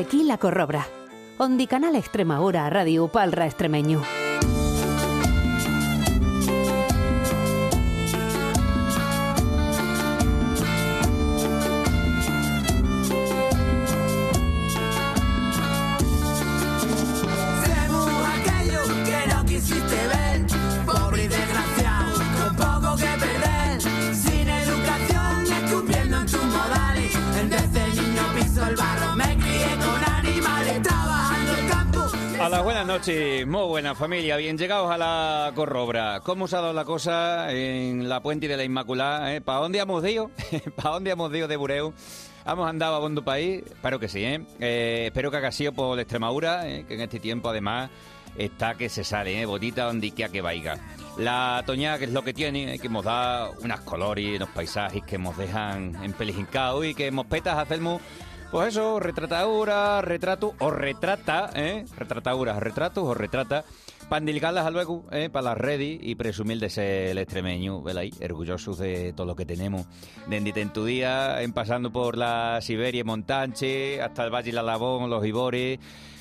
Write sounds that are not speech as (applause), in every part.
Telequí La Corrobra. Ondi Canal Extremadura Radio Palra Extremeño. Noches, muy buena familia, bien llegados a la corrobra. ¿Cómo os ha dado la cosa en la puente de la Inmaculada? Eh? ¿Para dónde hemos ido? (laughs) ¿Para dónde hemos ido de Bureu? ¿Hemos andado a bondo país? Espero que sí, ¿eh? Eh, espero que haga sido por la Extremadura, eh, que en este tiempo además está que se sale, ¿eh? Bonita donde quiera que vaya. La toñada, que es lo que tiene, que nos da unas colores, unos paisajes que nos dejan empelijincados y que nos petas hacemos pues eso, retratadura, retrato o retrata, ¿eh? Retrataduras, retratos o retrata. Pandilgarlas a luego, ¿eh? Para las redes y presumir de ser el extremeño, ¿vel ahí? Orgullosos de todo lo que tenemos. Desde en tu día, en pasando por la Siberia, Montanche, hasta el Valle de la Labón, los Ibores.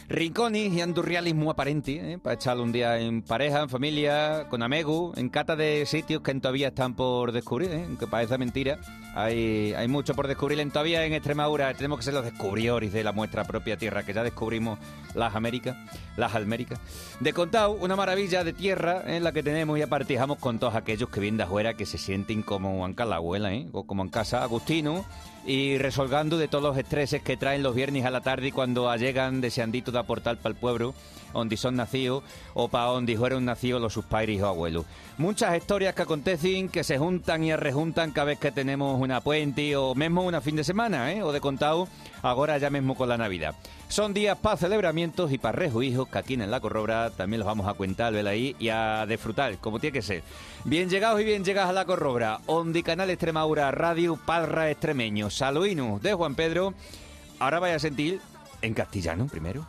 Rincones y andurrialismo aparente, ¿eh? para echarlo un día en pareja, en familia, con amigos, en cata de sitios que todavía están por descubrir, ¿eh? aunque parece mentira. Hay, hay mucho por descubrir en, todavía en Extremadura. Tenemos que ser los descubridores de la nuestra propia tierra, que ya descubrimos las Américas, las Alméricas. De contado, una maravilla de tierra en la que tenemos y apartijamos con todos aquellos que vienen de afuera que se sienten como en la abuela, ¿eh? o como en casa Agustino y resolgando de todos los estreses que traen los viernes a la tarde cuando llegan deseandito de aportar para el pueblo donde son nacidos o para donde fueron nacidos los sus padres o abuelos. Muchas historias que acontecen, que se juntan y rejuntan cada vez que tenemos una puente o mismo una fin de semana, ¿eh? o de contado, ahora ya mismo con la Navidad. Son días para celebramientos y para rejuijos que aquí en La Corrobra también los vamos a cuentar, ahí, y a disfrutar, como tiene que ser. Bien llegados y bien llegadas a La Corrobra, Ondi Canal Extremadura, Radio Parra Extremeño, Saluino de Juan Pedro. Ahora vaya a sentir en castellano primero.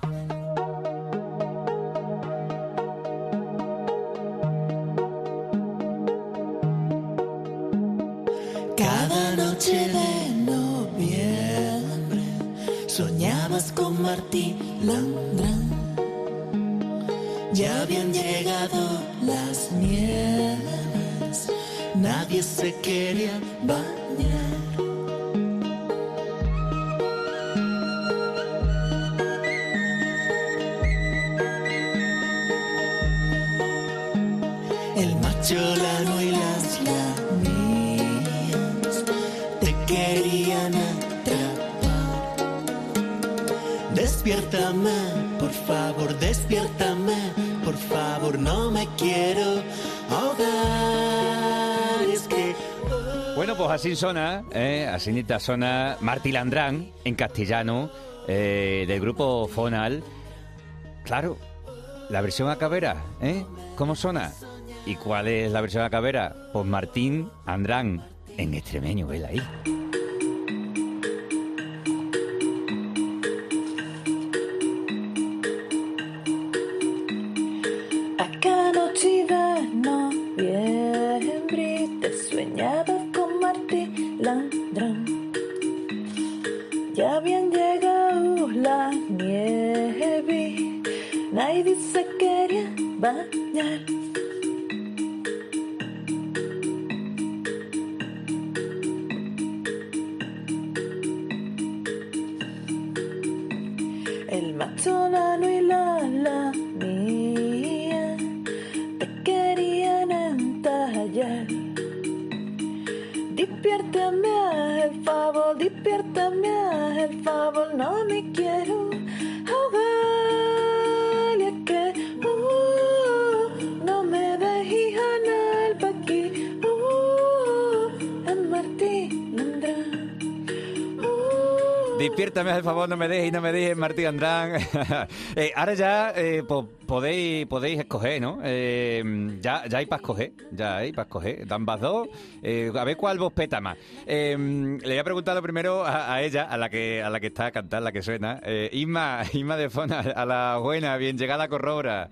Landrán. Ya habían llegado las nieves, nadie se quería bañar. No me quiero ahogar. Es que Bueno, pues así sona, ¿eh? así sona Martí Landrán, en castellano, eh, del grupo Fonal. Claro, la versión a cabera, ¿eh? ¿Cómo sona? ¿Y cuál es la versión a cabera? Pues Martín Andrán, en extremeño, vela ahí. Al favor, no me dejes no me dejes, Martín Andrán. (laughs) Eh, ahora ya eh, po- podéis, podéis escoger, ¿no? Eh, ya, ya hay para escoger, ya hay para escoger. Dan dos. Eh, a ver cuál vos peta más. Le voy a preguntar lo primero a, ella, a la que a la que está a cantar, la que suena. Isma, Isma de Fona, a la buena, bien llegada corrobra.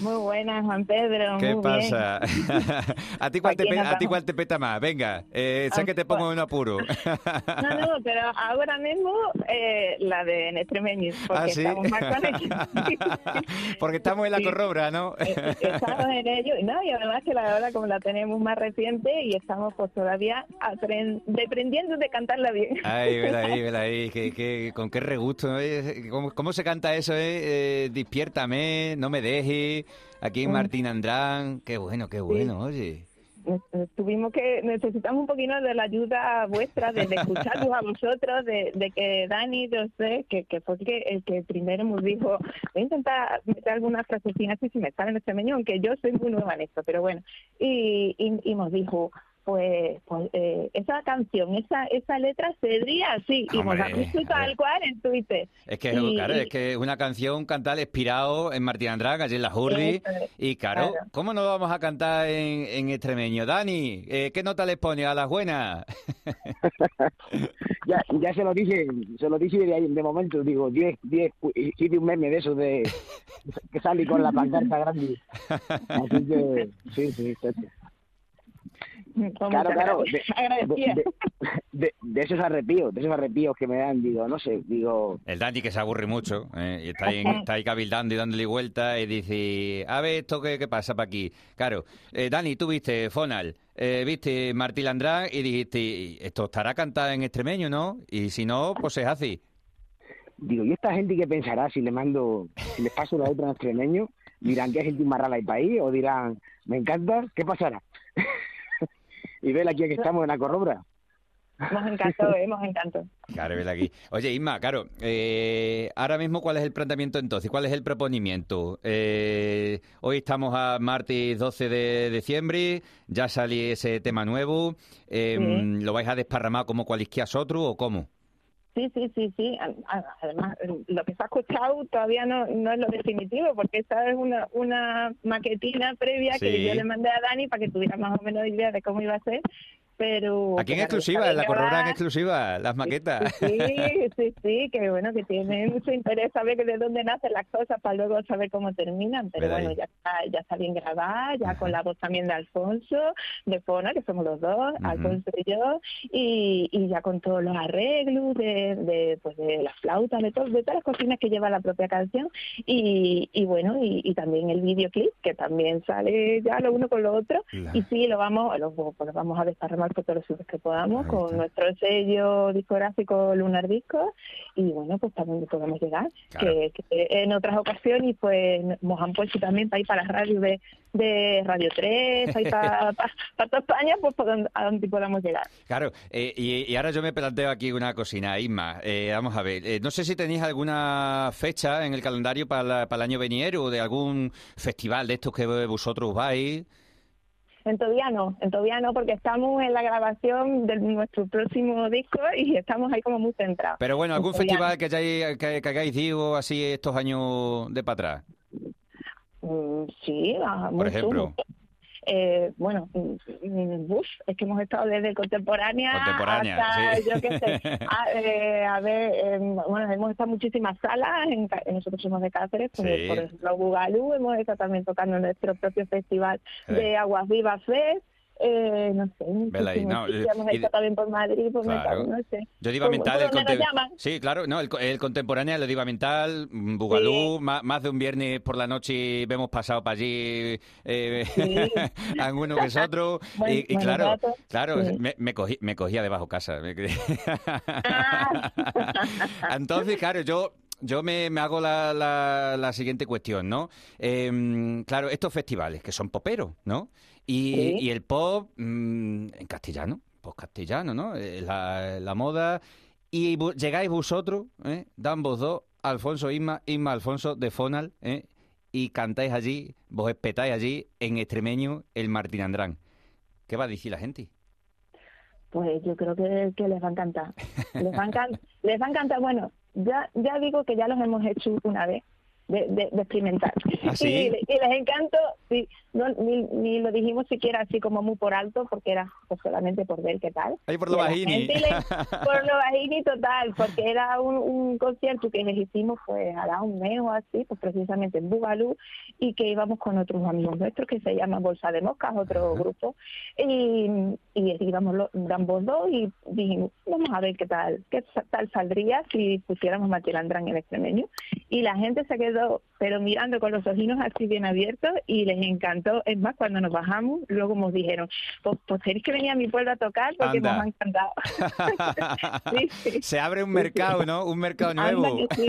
Muy buenas, Juan Pedro. ¿Qué muy pasa? (laughs) ¿A ti cuál te, Aquí pe- nos a ti cuál te peta más? Venga, eh, sé Ah, que te pongo pues- en un apuro. (laughs) No, no, pero ahora mismo eh, la de Nestremeños, porque ¿Ah, sí? estamos más. (laughs) Porque estamos en la corrobra, ¿no? Eh, Estamos en ello, y no, y además que la hora como la tenemos más reciente y estamos pues todavía apren- aprendiendo de cantarla bien. Ay, vela ahí, vela ahí, que, que- con qué regusto, ¿no? Eh, ¿Cómo, cómo se canta eso, eh? Eh, Despiértame, no me dejes, aquí en Mm. Martín Andrán, qué bueno, qué bueno, oye. Tuvimos que, necesitamos un poquito de la ayuda vuestra, de, de escucharnos a vosotros, de, de que Dani de usted, que, que fue el que, el que primero nos dijo, voy a intentar meter algunas frasecinas así si me sale en este menú, aunque yo soy muy nueva en esto, pero bueno, y, y, y nos dijo, pues, pues eh, esa canción, esa esa letra sería así, y nos la tal cual en Twitter. Es que, Y- claro, es que es una canción cantar inspirado en Martín Andrán, allí en la es, Y claro, claro. ¿cómo no vamos a cantar en, en extremeño? Dani, eh, ¿qué nota les pone a las buenas? (laughs) Ya, ya se lo dije, se lo dije de, ahí, de momento, digo, 10, 10, hice un meme de eso de que salí con la pancarta grande. (laughs) Así que, sí, sí, sí. Claro, muchas claro, gracias. de, (laughs) Agradecida. de, de- de esos arrepíos, de esos arrepíos que me dan, digo, no sé, digo, El Dani que se aburre mucho, ¿eh? y está ahí, está ahí cabildando y dándole vuelta y dice, a ver esto qué, qué pasa para aquí. Claro, eh, Dani, tú viste Fonal, eh, viste Martín Andrán y dijiste, esto estará cantado en extremeño, ¿no? Y si no, pues es así. digo, ¿y esta gente qué pensará si le mando, si les paso la letra en extremeño? ¿Dirán que es gente más rara del país? ¿O dirán, me encanta? ¿Qué pasará? (laughs) y ver aquí que estamos en la corrobra. Nos encantó, (laughs) eh, nos encantó. Claro, vela aquí. Oye, Isma, claro, eh, ahora mismo, ¿cuál es el planteamiento entonces? ¿Cuál es el proponimiento? Eh, hoy estamos a martes 12 de diciembre, ya sale ese tema nuevo. eh, Sí. ¿Lo vais a desparramar como cualquiera otro o cómo? Sí, sí, sí, sí. Además, lo que se ha escuchado todavía no, no es lo definitivo, porque esta es una, una maquetina previa Sí. que yo le mandé a Dani para que tuviera más o menos idea de cómo iba a ser. Pero Aquí en claro, exclusiva, en la corrobra en exclusiva, las maquetas. Sí, sí, sí, que bueno, que tiene mucho interés saber de dónde nacen las cosas para luego saber cómo terminan. Pero ahí. bueno, ya está, ya está bien grabada, ya con la voz también de Alfonso, de Fona, que somos los dos, Ujú. Alfonso y yo, y, y ya con todos los arreglos de, de, pues de las flautas, de, todo, de todas las cocinas que lleva la propia canción. Y, y bueno, y, y también el videoclip, que también sale ya lo uno con lo otro. La- Y sí, lo vamos, lo, pues lo vamos a desparramar por todos los sitios que podamos con nuestro sello discográfico Lunar Disco y bueno, pues también podemos llegar. Claro. Que, que en otras ocasiones pues nos han puesto también para ir para las radios de, de Radio 3, para ir para, (laughs) para, para toda España, pues por donde, a donde podamos llegar. Claro, eh, y, y ahora yo me planteo aquí una cocina, Isma. Eh, vamos a ver, eh, no sé si tenéis alguna fecha en el calendario para, la- para el año veniero de algún festival de estos que vosotros vais. En todavía no, en todavía no, porque estamos en la grabación de nuestro próximo disco y estamos ahí como muy centrados. Pero bueno, algún no. festival que, hayáis, que, que hagáis ido así estos años de para atrás. Mm, Sí, ah, Por mucho, ejemplo. mucho. Eh, bueno, mm, mm, uf, es que hemos estado desde contemporánea, Contemporánea, hasta, sí. yo qué sé, a, (laughs) eh, a ver, eh, bueno, hemos estado en muchísimas salas, en, nosotros somos de Cáceres, Sí. por ejemplo, Bugalú, hemos estado también tocando nuestro propio festival Sí. de Aguas Vivas Fest, eh, no sé, Vela ahí, muchísimos no, hemos y de- estado también por Madrid, por Claro. Mercado, no sé. Yo digo a Por- mental el. Sí, claro, no, el, el contemporáneo, el diva mental, mm, Bugalú, Sí. más, de un viernes por la noche hemos pasado para allí eh, Sí. (laughs) alguno que es otro. (laughs) Y, y claro, rato. claro, Sí. me, me cogí, me cogía debajo casa. Ah. (laughs) Entonces, claro, yo yo me, me hago la, la- la siguiente cuestión, ¿no? Em, claro, estos festivales que son poperos, ¿no? Y, Sí. y el pop mm, en castellano, pues castellano, ¿no? Eh, La, la moda. Y llegáis vosotros, ¿eh? Dan vos dos, Alfonso Isma, Isma Alfonso de Fonal, ¿eh? Y cantáis allí, vos espetáis allí en extremeño el Martín Andrán. ¿Qué va a decir la gente? Pues yo creo que, que les va a encantar. Les va a encantar, les va a encantar. Bueno, ya, ya digo que ya los hemos hecho una vez de, de- de experimentar. ¿Ah, sí? y, y les encantó, sí, no, ni, ni lo dijimos siquiera así como muy por alto, porque era pues, solamente por ver qué tal. Ahí por lo bajini. le- por lo bajini total, porque era un, un concierto que les hicimos pues hará un mes o así, pues precisamente en Bugalú, y que íbamos con otros amigos nuestros que se llaman Bolsa de Moscas, otro grupo, y, y íbamos los, ambos dos y dijimos, vamos a ver qué tal, qué tal saldría si pusiéramos Matilandrán en extremeño. Y la gente se quedó, pero mirando con los ojinos así bien abiertos y les encantó. Es más, cuando nos bajamos, luego nos dijeron, pues, pues tenéis que venir a mi pueblo a tocar porque Anda. nos ha encantado. (laughs) Sí, sí. Se abre un mercado, ¿no? Un mercado nuevo. que sí,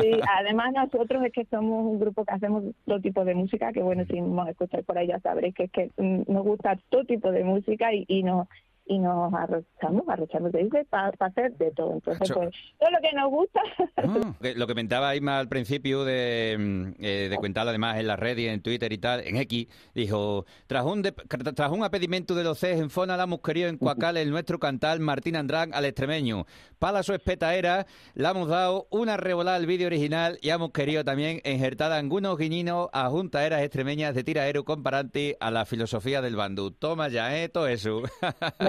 sí. Además nosotros es que somos un grupo que hacemos todo tipo de música, que bueno, si nos escucháis por ahí ya sabréis que es que nos gusta todo tipo de música y, y nos y nos arrochamos, arrochamos se dice, para hacer de todo. Entonces, pues, todo lo que nos gusta, Ah, (laughs) lo que comentaba Isma al principio de, mm, eh, de contar además en las redes, en Twitter y tal, en X, dijo, tras un, de- tras un apedimento de los CES en Fona la hemos querido en Cuacal el nuestro cantal Martín Andrán al extremeño. Para su espetaera le hemos dado una revolada al vídeo original y hemos querido también injertar algunos guiñinos a juntaeras extremeñas de tiraero comparante a la filosofía del bandú. Toma ya, ¿eh? Todo eso.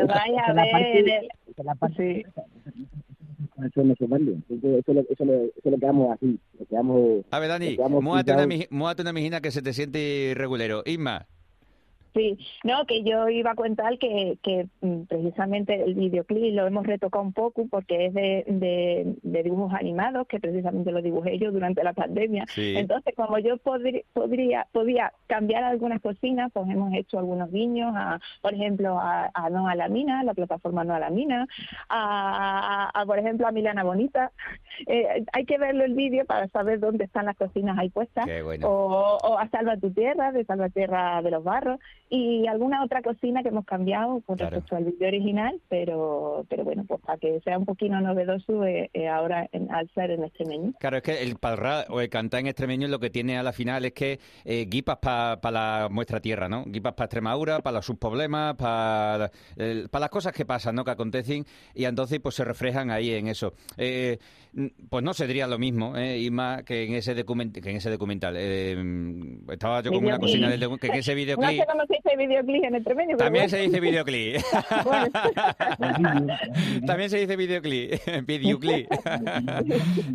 (laughs) vais a es ver parte- es la parte-. (laughs) Eso eso, lo- eso, lo- eso lo quedamos así. Lo quedamos... A ver, Dani, muévate una mijina que se te siente regulero. Isma. Sí, no, que yo iba a contar que, que mm, precisamente el videoclip lo hemos retocado un poco porque es de, de, de dibujos animados, que precisamente lo dibujé yo durante la pandemia. Sí. Entonces, como yo podri- podría, podía cambiar algunas cocinas, pues hemos hecho algunos guiños, a, por ejemplo, a, a No a la Mina, la plataforma No a la Mina, a, a, por ejemplo, a Milana Bonita. (laughs) Eh, hay que verlo el vídeo para saber dónde están las cocinas ahí puestas Qué bueno. o, o a Salva tu Tierra, de Salva Tierra de los Barros, y alguna otra cocina que hemos cambiado con Claro. respecto al vídeo original, pero pero bueno, pues para que sea un poquito novedoso eh, eh, ahora en, al ser en menú. Claro, es que el palra o el cantar en extremeño lo que tiene a la final es que eh, guipas para la nuestra tierra, ¿no? Guipas para Extremadura, para sus problemas, para las cosas que pasan, ¿no? Que acontecen y entonces pues se reflejan ahí en eso. Eh, pues no se diría lo mismo, ¿eh? Y más que en ese, document que en ese documental. Eh, estaba yo con una cocina del que en ese (laughs) No videoclip... sé dice videoclip en menú, pero (laughs) (laughs) También se dice videoclip. Bueno. También se dice videoclip. videoclip. (laughs)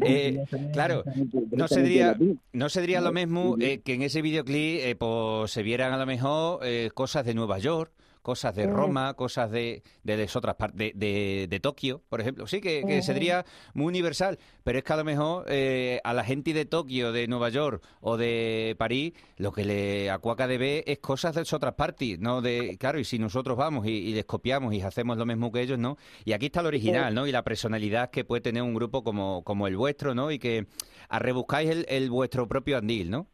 Eh, claro, no se diría, no se diría lo mismo eh, que en ese videoclip eh, pues, se vieran a lo mejor eh, cosas de Nueva York, cosas de. Roma, cosas de, de las otras partes, de, de, de Tokio, por ejemplo. Sí, que, que se diría muy universal, pero es que a lo mejor eh, a la gente de Tokio, de Nueva York o de París, lo que le acuaca de ver es cosas de otras partes, ¿no? De, claro, y si nosotros vamos y, y les copiamos y hacemos lo mismo que ellos, ¿no? Y aquí está el original, ¿no? Y la personalidad que puede tener un grupo como, como el vuestro, ¿no? Y que a rebuscáis el, el vuestro propio andil, ¿no?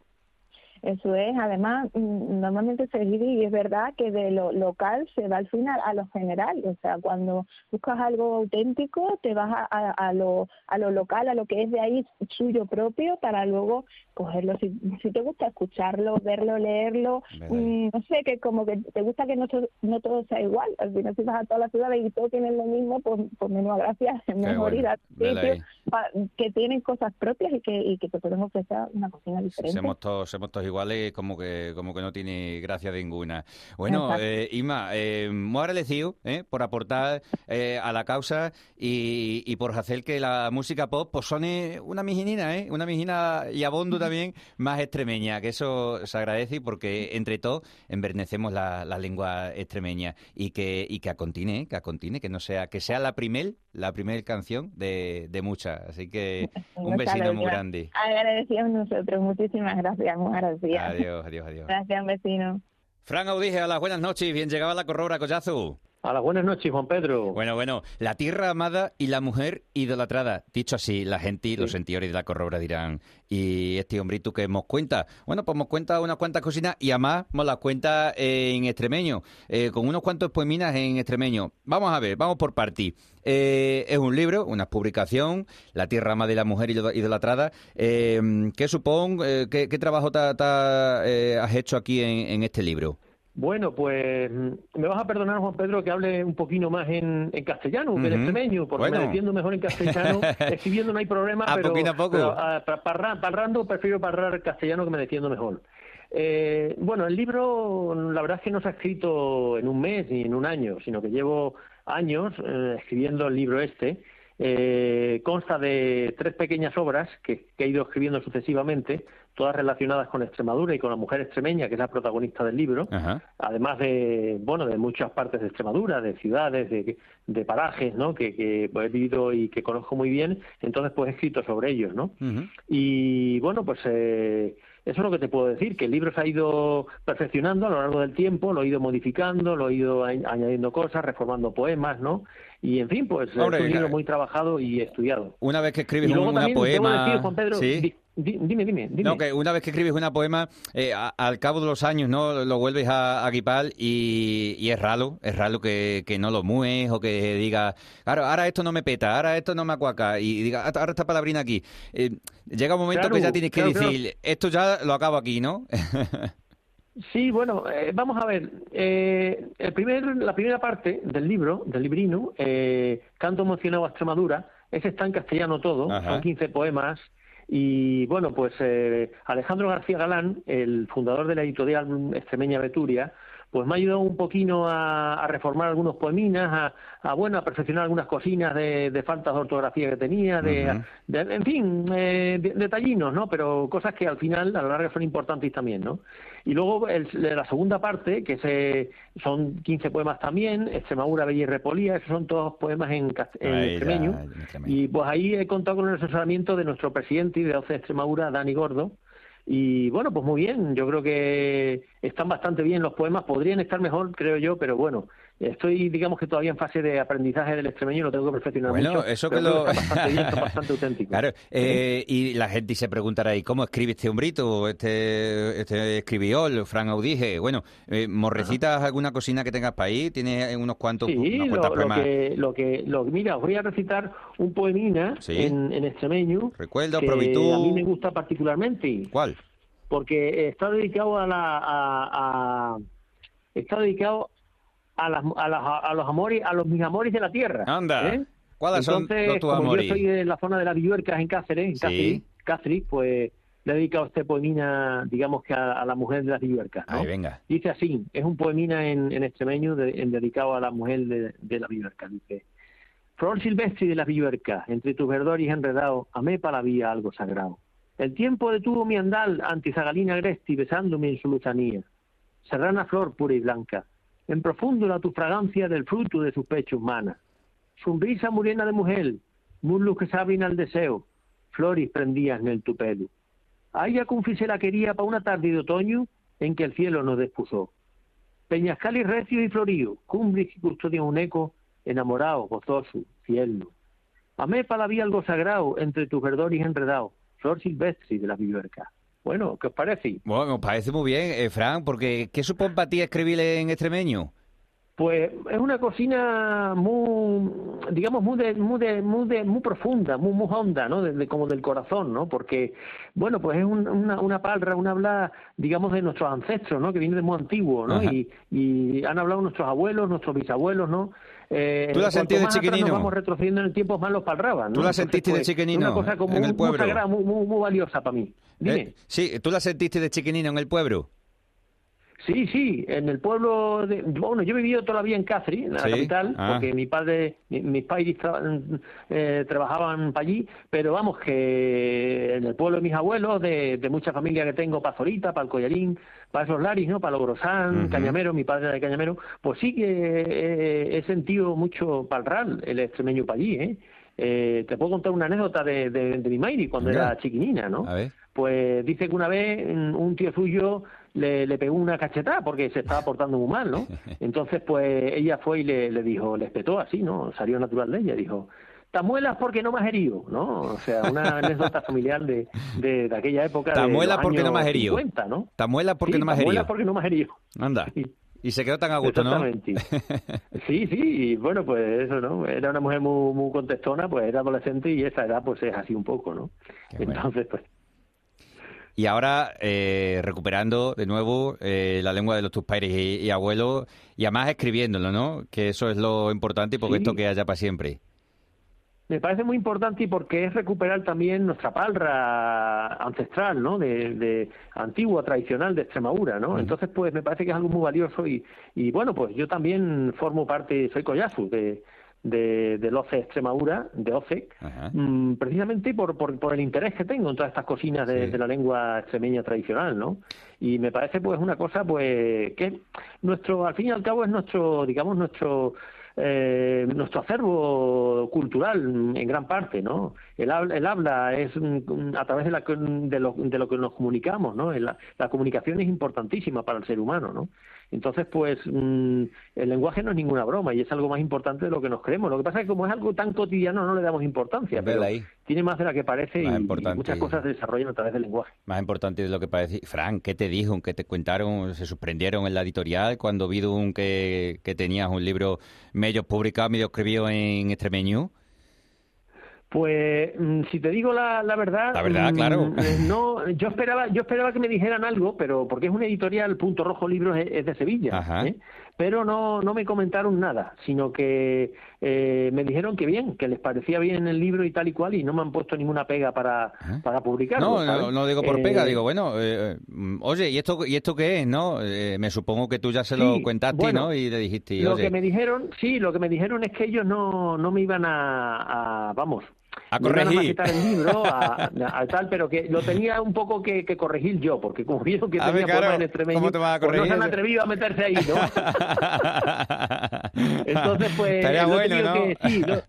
Eso es, además, mm, normalmente se divide y es verdad que de lo local se va al final a lo general. O sea, cuando buscas algo auténtico, te vas a, a, a lo, a lo local, a lo que es de ahí suyo propio, para luego cogerlo. Si, si te gusta escucharlo, verlo, leerlo, Verdad. mm, no sé, que como que te gusta que no, no todo sea igual. Al final, si vas a todas las ciudades y todos tienen lo mismo, pues, pues menos gracias, (laughs) mejor ir a sitios que tienen cosas propias y que, y que te pueden ofrecer una cocina diferente. Somos todos, somos todos iguales, como que, como que no tiene gracia ninguna. Bueno, eh, Isma, eh, muy agradecido eh, por aportar eh, a la causa y, y por hacer que la música pop pues sone una mijinina, ¿eh? una mijina y abondo también más extremeña, que eso se agradece porque entre todos envernecemos la, la lengua extremeña y que, y que acontine, que acontine, que no sea, que sea la primer, la primer canción de, de muchas. Así que (laughs) un No besito sabe, muy grande. Agradecidos nosotros, muchísimas gracias, muy agradecida. Adiós, adiós, adiós. Gracias, vecino. Fran Audije, a las buenas noches, bien llegaba la corrobra, collazo. A las buenas noches, Juan Pedro. Bueno, bueno, la tierra amada y la mujer idolatrada. Dicho así, la gente, los sentidores de la corrobra dirán, ¿y este hombrito que nos cuenta? Bueno, pues nos cuenta unas cuantas cocinas y además nos las cuenta en extremeño, eh, con unos cuantos poeminas en extremeño. Vamos a ver, vamos por parti. Eh, es un libro, una publicación, La tierra amada y la mujer ido- idolatrada. Eh, ¿Qué supone, eh, qué, qué trabajo ta- ta, has hecho aquí en, en este libro? Bueno, pues mm, me vas a perdonar, Juan Pedro, que hable un poquino más en, en castellano que en Ujú. extremeño, porque Bueno. me defiendo mejor en castellano. (laughs) Escribiendo no hay problema, A pero, poquito a poco. pero, ah, pa- parra- parrando prefiero parrar castellano que me defiendo mejor. Eh, bueno, el libro, la verdad es que no se ha escrito en un mes ni en un año, sino que llevo años eh, escribiendo el libro este. Eh, consta de tres pequeñas obras que, que he ido escribiendo sucesivamente, todas relacionadas con Extremadura y con la mujer extremeña, que es la protagonista del libro Ajá. además de bueno de muchas partes de Extremadura, de ciudades, de, de parajes, ¿no? Que, que he vivido y que conozco muy bien, entonces pues he escrito sobre ellos, ¿no? Y bueno, pues eh, eso es lo que te puedo decir, que el libro se ha ido perfeccionando a lo largo del tiempo, lo he ido modificando, lo he ido añadiendo cosas, reformando poemas, ¿no? Y en fin, pues es un libro claro. muy trabajado y estudiado. Una vez que escribes y luego una también debo poema... decir, Juan Pedro, ¿Sí? Di- di- dime, dime, dime. No, que una vez que escribes una poema, eh, a- al cabo de los años, ¿no? Lo vuelves a, a guipar y, y es raro, es raro que, que no lo mues o que diga, claro, ahora esto no me peta, ahora esto no me acuaca y diga, "Ah, ahora esta palabrina aquí. Eh, llega un momento Claro, que ya tienes que claro, claro. decir, esto ya lo acabo aquí, ¿no? (laughs) Sí, bueno, eh, vamos a ver. Eh, el primer, la primera parte del libro, del librino, eh, Canto emocionado a Extremadura, ese está en castellano todo, Ajá. son 15 poemas. Y bueno, pues eh, Alejandro García Galán, el fundador de la editorial extremeña Beturia, pues me ha ayudado un poquito a, a reformar algunos poeminas, a, a, bueno, a perfeccionar algunas cosinas de, de faltas de ortografía que tenía, de, en fin, eh, de- detallinos, ¿no? Pero cosas que al final, a la larga, son importantes también, ¿no? Y luego el- la segunda parte, que se, son 15 poemas también, Extremadura, Bella y Repolía, esos son todos poemas en, en ya, extremeño. Y pues ahí he contado con el asesoramiento de nuestro presidente y de OCE Extremadura, Dani Gordo. Y bueno, pues muy bien, yo creo que están bastante bien los poemas, podrían estar mejor, creo yo, pero bueno, estoy, digamos que todavía en fase de aprendizaje del extremeño, lo tengo que perfeccionar Bueno, mucho. eso que lo... bastante bien, son bastante (laughs) auténticos. Claro, eh, y la gente se preguntará, ¿y cómo escribe este hombrito, este, este escribiol, Fran Audige? Bueno, eh, ¿morrecitas alguna cocina que tengas para ahí? ¿Tienes unos cuantos, Sí, unas lo, lo que, lo que, lo, mira, os voy a recitar un poemina Sí. en, en extremeño Recuerdo, que a mí me gusta particularmente. ¿Cuál? porque está dedicado a la a, a- está dedicado a las a, las- a los amores a los mis amores de la tierra Anda, ¿eh? ¿cuáles son entonces los tus como amores? yo soy de la zona de las Villuercas en Cáceres en Sí. Cáceres, Cáceres, pues le he dedicado este poemina digamos que a, a la mujer de las Villuercas ¿no? Ahí, venga. dice así es un poemina en, en extremeño de- en dedicado a la mujer de, de las Villuercas dice Flor silvestre de las Villuercas, entre tus verdores enredados, amé para la vía algo sagrado. El tiempo detuvo mi andal ante Zagalina Agresti besándome en su luzanía. Serrana flor pura y blanca, en profundo la tu fragancia del fruto de sus pechos mana. Sonrisa morena de mujer, muslos que se abren al deseo, flores prendidas en el tu pelo. A ella confisé la quería para una tarde de otoño en que el cielo nos despuso. Peñascal y recio y florío, cumbres que custodian un eco, enamorado, gozoso, cielo. Amé para la algo sagrado entre tus verdores enredados, flor silvestre de la Villuerca. Bueno, ¿qué os parece? Bueno, me parece muy bien, eh, Fran, porque ¿qué supone para ti escribir en extremeño? Pues es una cocina muy, digamos, muy de, muy de, muy de- muy profunda, muy, muy honda, ¿no? Desde como del corazón, ¿no? Porque, bueno, pues es un- una, una palra, una habla, digamos, de nuestros ancestros, ¿no? Que viene de muy antiguo, ¿no? Y, y han hablado nuestros abuelos, nuestros bisabuelos, ¿no? Eh, ¿Tú la sentías de chiquinino? Nos vamos retrocediendo en el tiempo, más los palraban, ¿no? ¿Tú la Entonces, sentiste de pues, chiquinino Una cosa como en muy, el muy pueblo? sagrada, muy, muy, muy valiosa para mí. Dime. Eh, sí, ¿tú la sentiste de chiquinino en el pueblo? Sí, sí, en el pueblo de... Bueno, yo he vivido toda la vida en Cáceres, en la Sí, capital, ah. porque mi padre, mi- mis padres tra- eh, trabajaban para allí, pero vamos, que en el pueblo de mis abuelos, de, de mucha familia que tengo, para Zorita, para el Collarín, para esos laris, ¿no? Para Logrosán, Ujú. Cañamero, mi padre era de Cañamero, pues sí que he sentido mucho palral el extremeño para allí, ¿eh? Eh, te puedo contar una anécdota de, de, de mi Mayri cuando era chiquinina, ¿no? A ver. Pues dice que una vez un tío suyo le, le pegó una cachetada porque se estaba portando muy mal, ¿no? (laughs) Entonces, pues ella fue y le, le dijo, le espetó así, ¿no? Salió natural de ella, dijo, tamuelas porque no me has herido, ¿no? O sea, una (laughs) anécdota familiar de, de, de aquella época. Tamuelas porque no has herido. 50, ¿no? Tamuela porque Sí, no me has tamuelas herido. porque no me has herido. Anda. Sí. Y se quedó tan a gusto, ¿no? Sí, sí, y bueno, pues eso, ¿no? Era una mujer muy, muy contestona, pues era adolescente y esa edad pues es así un poco, ¿no? Qué bueno. Entonces, pues... y ahora eh, recuperando de nuevo eh, la lengua de los tus padres y, y abuelos y además escribiéndolo, ¿no? Que eso es lo importante y porque Sí. esto queda ya para siempre. Me parece muy importante y porque es recuperar también nuestra palra ancestral, ¿no? De, de antigua, tradicional de Extremadura, ¿no? Entonces, pues me parece que es algo muy valioso y, y bueno, pues yo también formo parte, soy collazo de, de, del OCE Extremadura, de OCE, mm, precisamente por, por, por el interés que tengo en todas estas cocinas de, Sí. de la lengua extremeña tradicional, ¿no? Y me parece pues una cosa pues que nuestro, al fin y al cabo es nuestro, digamos, nuestro eh, nuestro acervo cultural en gran parte, ¿no? El el habla es a través de, la, de, lo, de lo que nos comunicamos, ¿no? La, la comunicación es importantísima para el ser humano, ¿no? Entonces, pues mm, el lenguaje no es ninguna broma y es algo más importante de lo que nos creemos. Lo que pasa es que como es algo tan cotidiano no le damos importancia, pero ahí. tiene más de la que parece y, muchas cosas se desarrollan a través del lenguaje. Más importante de lo que parece. Fran, ¿qué te dijo? ¿Qué te contaron? ¿Se sorprendieron en la editorial cuando vieron que, que tenías un libro medio publicado, medio escribido en extremeño? Pues mm, si te digo la, la verdad, La verdad, mm, claro. eh, no, yo esperaba, yo esperaba que me dijeran algo, pero porque es una editorial, Punto Rojo Libros es, es de Sevilla. ¿eh? pero no, no me comentaron nada, sino que eh, me dijeron que bien, que les parecía bien el libro y tal y cual, y no me han puesto ninguna pega para, Ah. para publicarlo. No, no, no digo por Eh, pega, digo, bueno, eh, mm, oye, ¿y esto, ¿y esto qué es, no? Eh, me supongo que tú ya se lo Sí, cuentaste, bueno, ¿no? Y le dijiste, Lo que me dijeron, sí, lo que me dijeron es que ellos no, no me iban a, a- vamos, A corregir. maquetar el libro, (laughs) a, a tal, pero que lo tenía un poco que, que corregir yo, porque como vieron que A ver, tenía claro, en extremeño, ¿cómo te vas a pues no se han atrevido a meterse ahí, ¿no? (laughs) Entonces, pues, Estaría bueno, ¿no? que- sí, lo-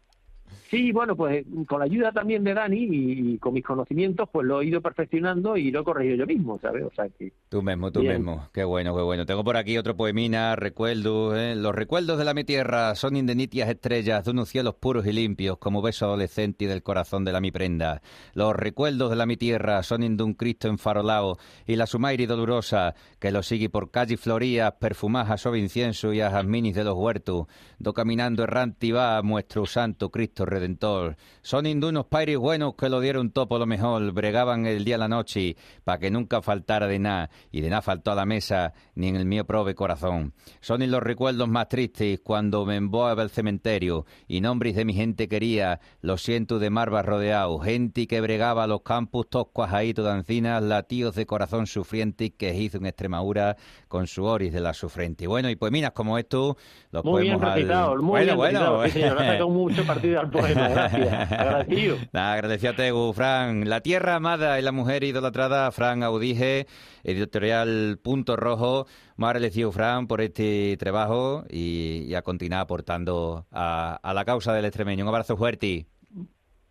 sí, bueno, pues con la ayuda también de Dani y, y con mis conocimientos, pues lo he ido perfeccionando y lo he corregido yo mismo, ¿sabes? O sea que... Tú mismo, tú Bien. mismo. Qué bueno, qué bueno. Tengo por aquí otro poemina, recuerdos. ¿eh? Los recuerdos de la mi tierra son indenitias estrellas de unos cielos puros y limpios, como beso adolescente y del corazón de la mi prenda. Los recuerdos de la mi tierra son de un Cristo enfarolado y la sumairi dolorosa, que lo sigue por calle florías, perfumadas a sobre incienso y a jazminis de los huertos. Do caminando errante y va nuestro santo Cristo Redentor. Son unos pairis buenos que lo dieron topo lo mejor, bregaban el día y la noche, pa' que nunca faltara de nada, y de nada faltó a la mesa, ni en el mío prove corazón. Son los recuerdos más tristes cuando me emboaba el cementerio, y nombres de mi gente quería, los siento de marvas rodeados, gente que bregaba los campos toscuas ahí de encinas, latidos de corazón sufriente que hizo en Extremadura con su oris de la sufrente. Bueno, y pues minas como esto, los Muy bien podemos al- recitado, muy bueno, bien bueno. recitado, sí, señor, ha sacado mucho partido al poema, (laughs) (laughs) gracias, agradecido. Nada, agradecido a Tegu, Fran. La tierra amada y la mujer idolatrada, Fran Audige, editorial Punto Rojo. Muy agradecido, Fran, por este trabajo y, y a continuar aportando a, a la causa del extremeño. Un abrazo fuerte.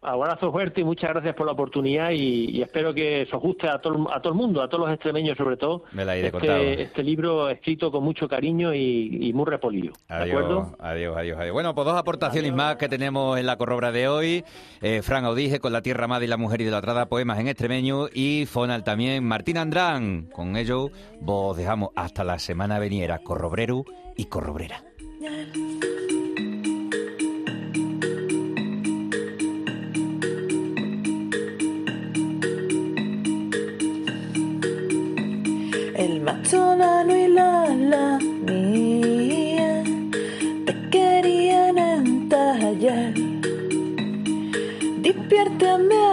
Abrazo fuerte y muchas gracias por la oportunidad y, y espero que se ajuste a todo, a todo el mundo, a todos los extremeños sobre todo, Me la he de contado. este, este libro escrito con mucho cariño y, y muy repolido. ¿De acuerdo? Adiós, adiós, adiós, adiós. Bueno, pues dos aportaciones más que tenemos en la corrobra de hoy. Eh, Fran Audige con La Tierra Amada y la Mujer Idolatrada, poemas en extremeño. Y Fonal también, Martín Andrán. Con ello, vos dejamos hasta la semana veniera, corrobrero y corrobrera. El mazolano y la la mía te querían entallar. Despiértame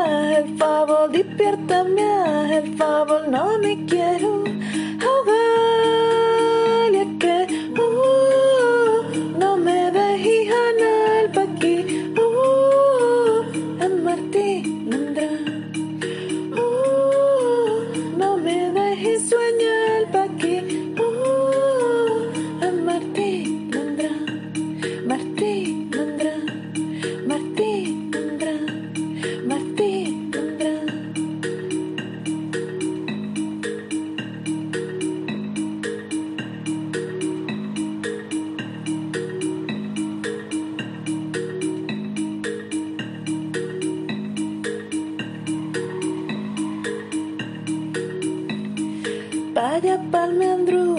Vaya palmendru